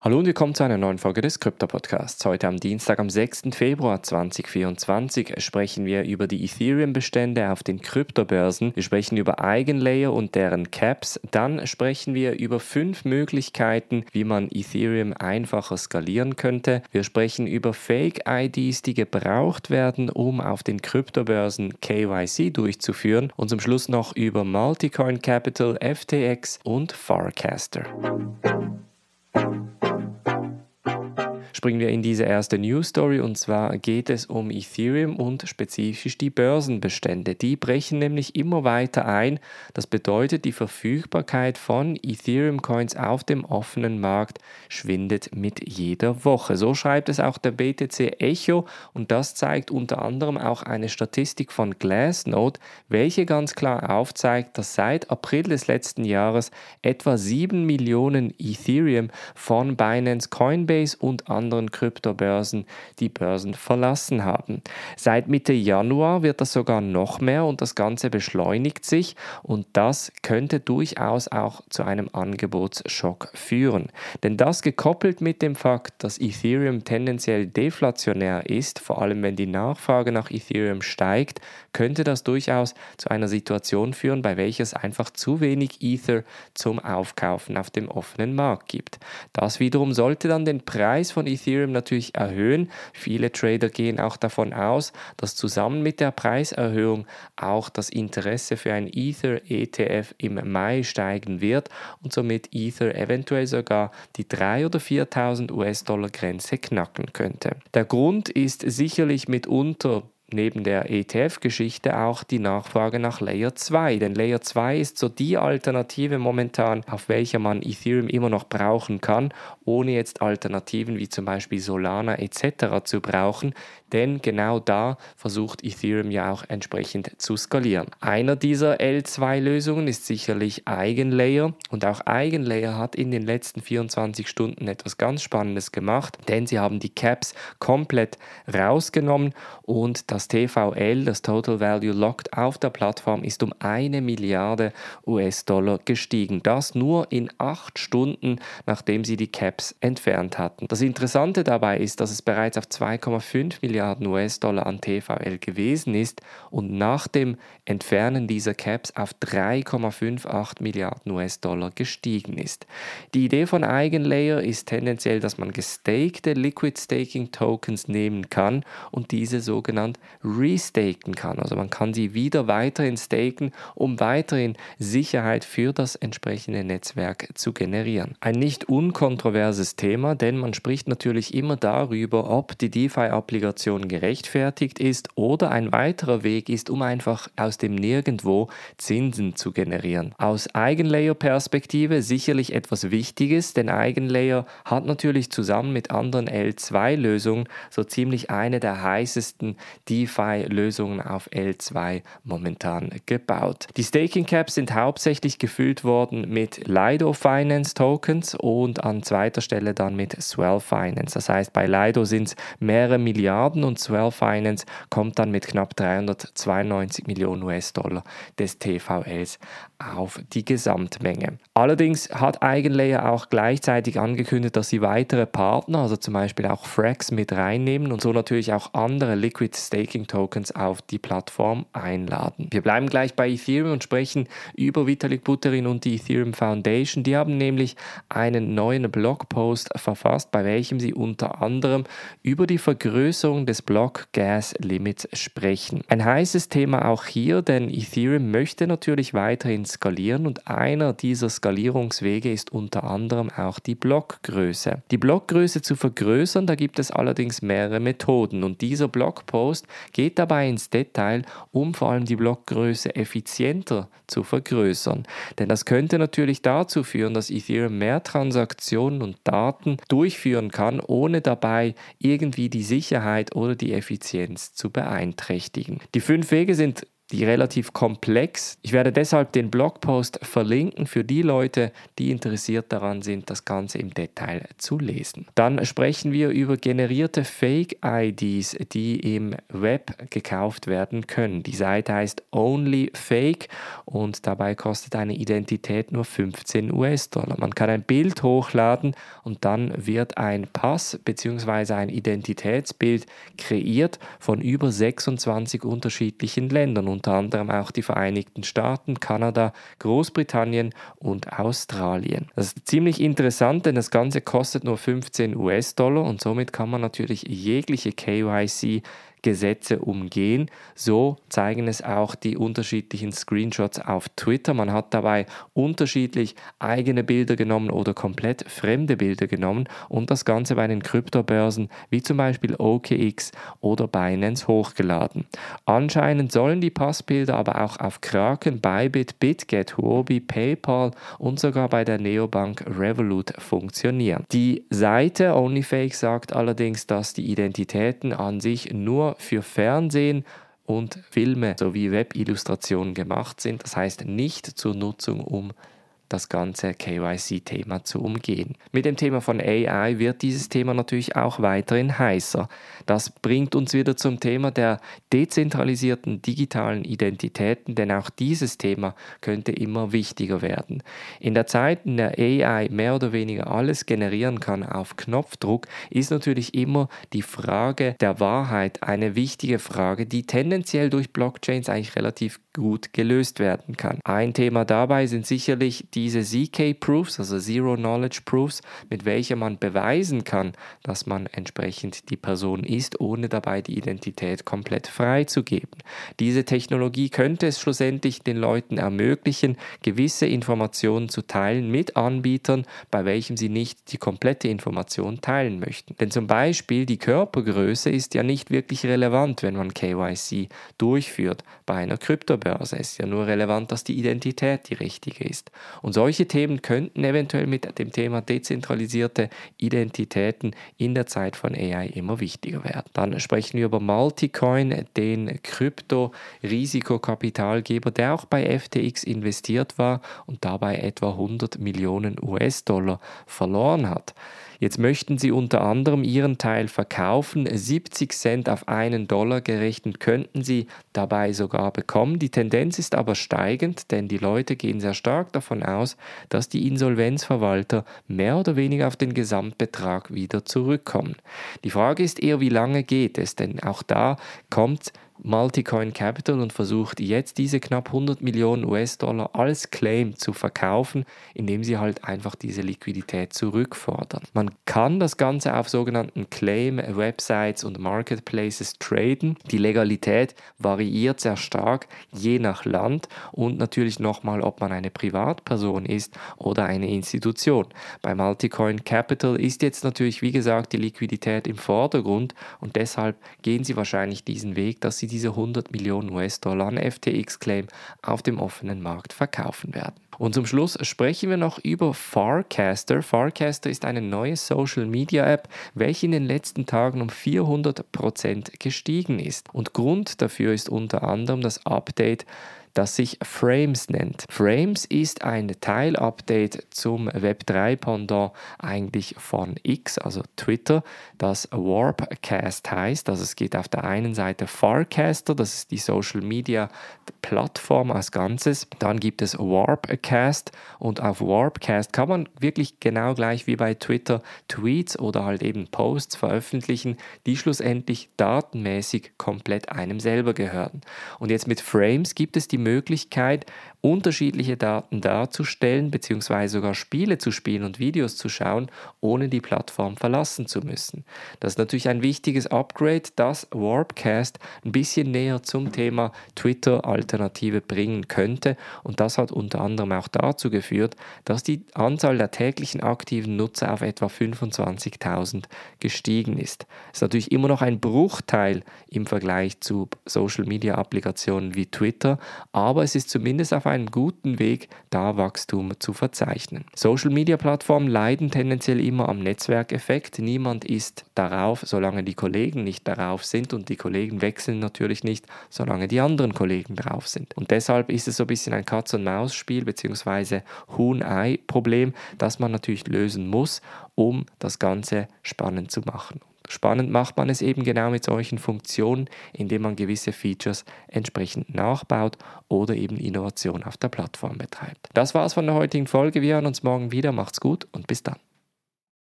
Hallo und willkommen zu einer neuen Folge des Krypto-Podcasts. Heute am Dienstag, am 6. Februar 2024 sprechen wir über die Ethereum-Bestände auf den Kryptobörsen. Wir sprechen über Eigenlayer und deren Caps. Dann sprechen wir über fünf Möglichkeiten, wie man Ethereum einfacher skalieren könnte. Wir sprechen über Fake-IDs, die gebraucht werden, um auf den Kryptobörsen KYC durchzuführen. Und zum Schluss noch über Multicoin Capital, FTX und Farcaster springen wir in diese erste News Story und zwar geht es um Ethereum und spezifisch die Börsenbestände. Die brechen nämlich immer weiter ein. Das bedeutet, die Verfügbarkeit von Ethereum Coins auf dem offenen Markt schwindet mit jeder Woche. So schreibt es auch der BTC Echo und das zeigt unter anderem auch eine Statistik von Glassnode, welche ganz klar aufzeigt, dass seit April des letzten Jahres etwa 7 Millionen Ethereum von Binance Coinbase und anderen anderen Kryptobörsen die Börsen verlassen haben. Seit Mitte Januar wird das sogar noch mehr und das Ganze beschleunigt sich und das könnte durchaus auch zu einem Angebotsschock führen. Denn das gekoppelt mit dem Fakt, dass Ethereum tendenziell deflationär ist, vor allem wenn die Nachfrage nach Ethereum steigt, könnte das durchaus zu einer Situation führen, bei welcher es einfach zu wenig Ether zum Aufkaufen auf dem offenen Markt gibt. Das wiederum sollte dann den Preis von Ethereum Ethereum natürlich erhöhen. Viele Trader gehen auch davon aus, dass zusammen mit der Preiserhöhung auch das Interesse für ein Ether ETF im Mai steigen wird und somit Ether eventuell sogar die 3.000 oder 4.000 US-Dollar Grenze knacken könnte. Der Grund ist sicherlich mitunter neben der ETF-Geschichte auch die Nachfrage nach Layer 2. Denn Layer 2 ist so die Alternative momentan, auf welcher man Ethereum immer noch brauchen kann, ohne jetzt Alternativen wie zum Beispiel Solana etc. zu brauchen. Denn genau da versucht Ethereum ja auch entsprechend zu skalieren. Einer dieser L2-Lösungen ist sicherlich Eigenlayer. Und auch Eigenlayer hat in den letzten 24 Stunden etwas ganz Spannendes gemacht, denn sie haben die Caps komplett rausgenommen und das das TVL, das Total Value Locked auf der Plattform, ist um eine Milliarde US-Dollar gestiegen. Das nur in acht Stunden, nachdem sie die Caps entfernt hatten. Das Interessante dabei ist, dass es bereits auf 2,5 Milliarden US-Dollar an TVL gewesen ist und nach dem Entfernen dieser Caps auf 3,58 Milliarden US-Dollar gestiegen ist. Die Idee von Eigenlayer ist tendenziell, dass man gestakte Liquid Staking Tokens nehmen kann und diese sogenannt restaken kann. Also man kann sie wieder weiterhin staken, um weiterhin Sicherheit für das entsprechende Netzwerk zu generieren. Ein nicht unkontroverses Thema, denn man spricht natürlich immer darüber, ob die DeFi-Applikation gerechtfertigt ist oder ein weiterer Weg ist, um einfach aus dem Nirgendwo Zinsen zu generieren. Aus Eigenlayer-Perspektive sicherlich etwas Wichtiges, denn Eigenlayer hat natürlich zusammen mit anderen L2-Lösungen so ziemlich eine der heißesten DeFi-Lösungen auf L2 momentan gebaut. Die Staking Caps sind hauptsächlich gefüllt worden mit Lido Finance Tokens und an zweiter Stelle dann mit Swell Finance. Das heißt, bei Lido sind es mehrere Milliarden und Swell Finance kommt dann mit knapp 392 Millionen US-Dollar des TVLs auf die Gesamtmenge. Allerdings hat Eigenlayer auch gleichzeitig angekündigt, dass sie weitere Partner, also zum Beispiel auch Frax mit reinnehmen und so natürlich auch andere Liquid Staking Tokens auf die Plattform einladen. Wir bleiben gleich bei Ethereum und sprechen über Vitalik Buterin und die Ethereum Foundation. Die haben nämlich einen neuen Blogpost verfasst, bei welchem sie unter anderem über die Vergrößerung des Block Gas Limits sprechen. Ein heißes Thema auch hier, denn Ethereum möchte natürlich weiterhin skalieren und einer dieser Skalierungswege ist unter anderem auch die Blockgröße. Die Blockgröße zu vergrößern, da gibt es allerdings mehrere Methoden und dieser Blogpost geht dabei ins Detail, um vor allem die Blockgröße effizienter zu vergrößern. Denn das könnte natürlich dazu führen, dass Ethereum mehr Transaktionen und Daten durchführen kann, ohne dabei irgendwie die Sicherheit oder die Effizienz zu beeinträchtigen. Die fünf Wege sind die relativ komplex. Ich werde deshalb den Blogpost verlinken für die Leute, die interessiert daran sind, das Ganze im Detail zu lesen. Dann sprechen wir über generierte Fake-IDs, die im Web gekauft werden können. Die Seite heißt Only Fake und dabei kostet eine Identität nur 15 US-Dollar. Man kann ein Bild hochladen und dann wird ein Pass bzw. ein Identitätsbild kreiert von über 26 unterschiedlichen Ländern unter anderem auch die Vereinigten Staaten, Kanada, Großbritannien und Australien. Das ist ziemlich interessant, denn das Ganze kostet nur 15 US-Dollar und somit kann man natürlich jegliche KYC Gesetze umgehen. So zeigen es auch die unterschiedlichen Screenshots auf Twitter. Man hat dabei unterschiedlich eigene Bilder genommen oder komplett fremde Bilder genommen und das Ganze bei den Kryptobörsen wie zum Beispiel OKX oder Binance hochgeladen. Anscheinend sollen die Passbilder aber auch auf Kraken, Bybit, BitGet, Huobi, PayPal und sogar bei der Neobank Revolut funktionieren. Die Seite OnlyFake sagt allerdings, dass die Identitäten an sich nur für Fernsehen und Filme sowie Webillustrationen gemacht sind, das heißt nicht zur Nutzung, um das ganze KYC-Thema zu umgehen. Mit dem Thema von AI wird dieses Thema natürlich auch weiterhin heißer. Das bringt uns wieder zum Thema der dezentralisierten digitalen Identitäten, denn auch dieses Thema könnte immer wichtiger werden. In der Zeit, in der AI mehr oder weniger alles generieren kann auf Knopfdruck, ist natürlich immer die Frage der Wahrheit eine wichtige Frage, die tendenziell durch Blockchains eigentlich relativ gut gelöst werden kann. Ein Thema dabei sind sicherlich diese ZK-Proofs, also Zero Knowledge Proofs, mit welcher man beweisen kann, dass man entsprechend die Person ist, ohne dabei die Identität komplett freizugeben. Diese Technologie könnte es schlussendlich den Leuten ermöglichen, gewisse Informationen zu teilen mit Anbietern, bei welchem sie nicht die komplette Information teilen möchten. Denn zum Beispiel die Körpergröße ist ja nicht wirklich relevant, wenn man KYC durchführt bei einer Kryptobörse. Börse. Es ist ja nur relevant, dass die Identität die richtige ist. Und solche Themen könnten eventuell mit dem Thema dezentralisierte Identitäten in der Zeit von AI immer wichtiger werden. Dann sprechen wir über Multicoin, den Krypto-Risikokapitalgeber, der auch bei FTX investiert war und dabei etwa 100 Millionen US-Dollar verloren hat. Jetzt möchten sie unter anderem ihren Teil verkaufen. 70 Cent auf einen Dollar gerechnet könnten sie dabei sogar bekommen. Die Tendenz ist aber steigend, denn die Leute gehen sehr stark davon aus, dass die Insolvenzverwalter mehr oder weniger auf den Gesamtbetrag wieder zurückkommen. Die Frage ist eher, wie lange geht es, denn auch da kommt Multicoin Capital und versucht jetzt diese knapp 100 Millionen US-Dollar als Claim zu verkaufen, indem sie halt einfach diese Liquidität zurückfordern. Man kann das Ganze auf sogenannten Claim-Websites und Marketplaces traden. Die Legalität variiert sehr stark je nach Land und natürlich nochmal, ob man eine Privatperson ist oder eine Institution. Bei Multicoin Capital ist jetzt natürlich, wie gesagt, die Liquidität im Vordergrund und deshalb gehen sie wahrscheinlich diesen Weg, dass sie diese 100 Millionen US-Dollar an FTX-Claim auf dem offenen Markt verkaufen werden. Und zum Schluss sprechen wir noch über Farcaster. Farcaster ist eine neue Social-Media-App, welche in den letzten Tagen um 400% gestiegen ist. Und Grund dafür ist unter anderem das Update das sich Frames nennt. Frames ist ein Teilupdate zum Web3-Pendant eigentlich von X, also Twitter, das Warpcast heißt. Also es geht auf der einen Seite Farcaster, das ist die Social Media Plattform als Ganzes. Dann gibt es Warpcast und auf Warpcast kann man wirklich genau gleich wie bei Twitter Tweets oder halt eben Posts veröffentlichen, die schlussendlich datenmäßig komplett einem selber gehören. Und jetzt mit Frames gibt es die Möglichkeit, unterschiedliche Daten darzustellen, beziehungsweise sogar Spiele zu spielen und Videos zu schauen, ohne die Plattform verlassen zu müssen. Das ist natürlich ein wichtiges Upgrade, das Warpcast ein bisschen näher zum Thema Twitter-Alternative bringen könnte. Und das hat unter anderem auch dazu geführt, dass die Anzahl der täglichen aktiven Nutzer auf etwa 25.000 gestiegen ist. Das ist natürlich immer noch ein Bruchteil im Vergleich zu Social-Media-Applikationen wie Twitter, aber es ist zumindest auf einem guten Weg, da Wachstum zu verzeichnen. Social-Media-Plattformen leiden tendenziell immer am Netzwerkeffekt. Niemand ist darauf, solange die Kollegen nicht darauf sind und die Kollegen wechseln natürlich nicht, solange die anderen Kollegen drauf sind. Und deshalb ist es so ein bisschen ein Katz-und-Maus-Spiel bzw. Huhn-Ei-Problem, das man natürlich lösen muss, um das Ganze spannend zu machen. Spannend macht man es eben genau mit solchen Funktionen, indem man gewisse Features entsprechend nachbaut oder eben Innovation auf der Plattform betreibt. Das war's von der heutigen Folge. Wir hören uns morgen wieder. Macht's gut und bis dann.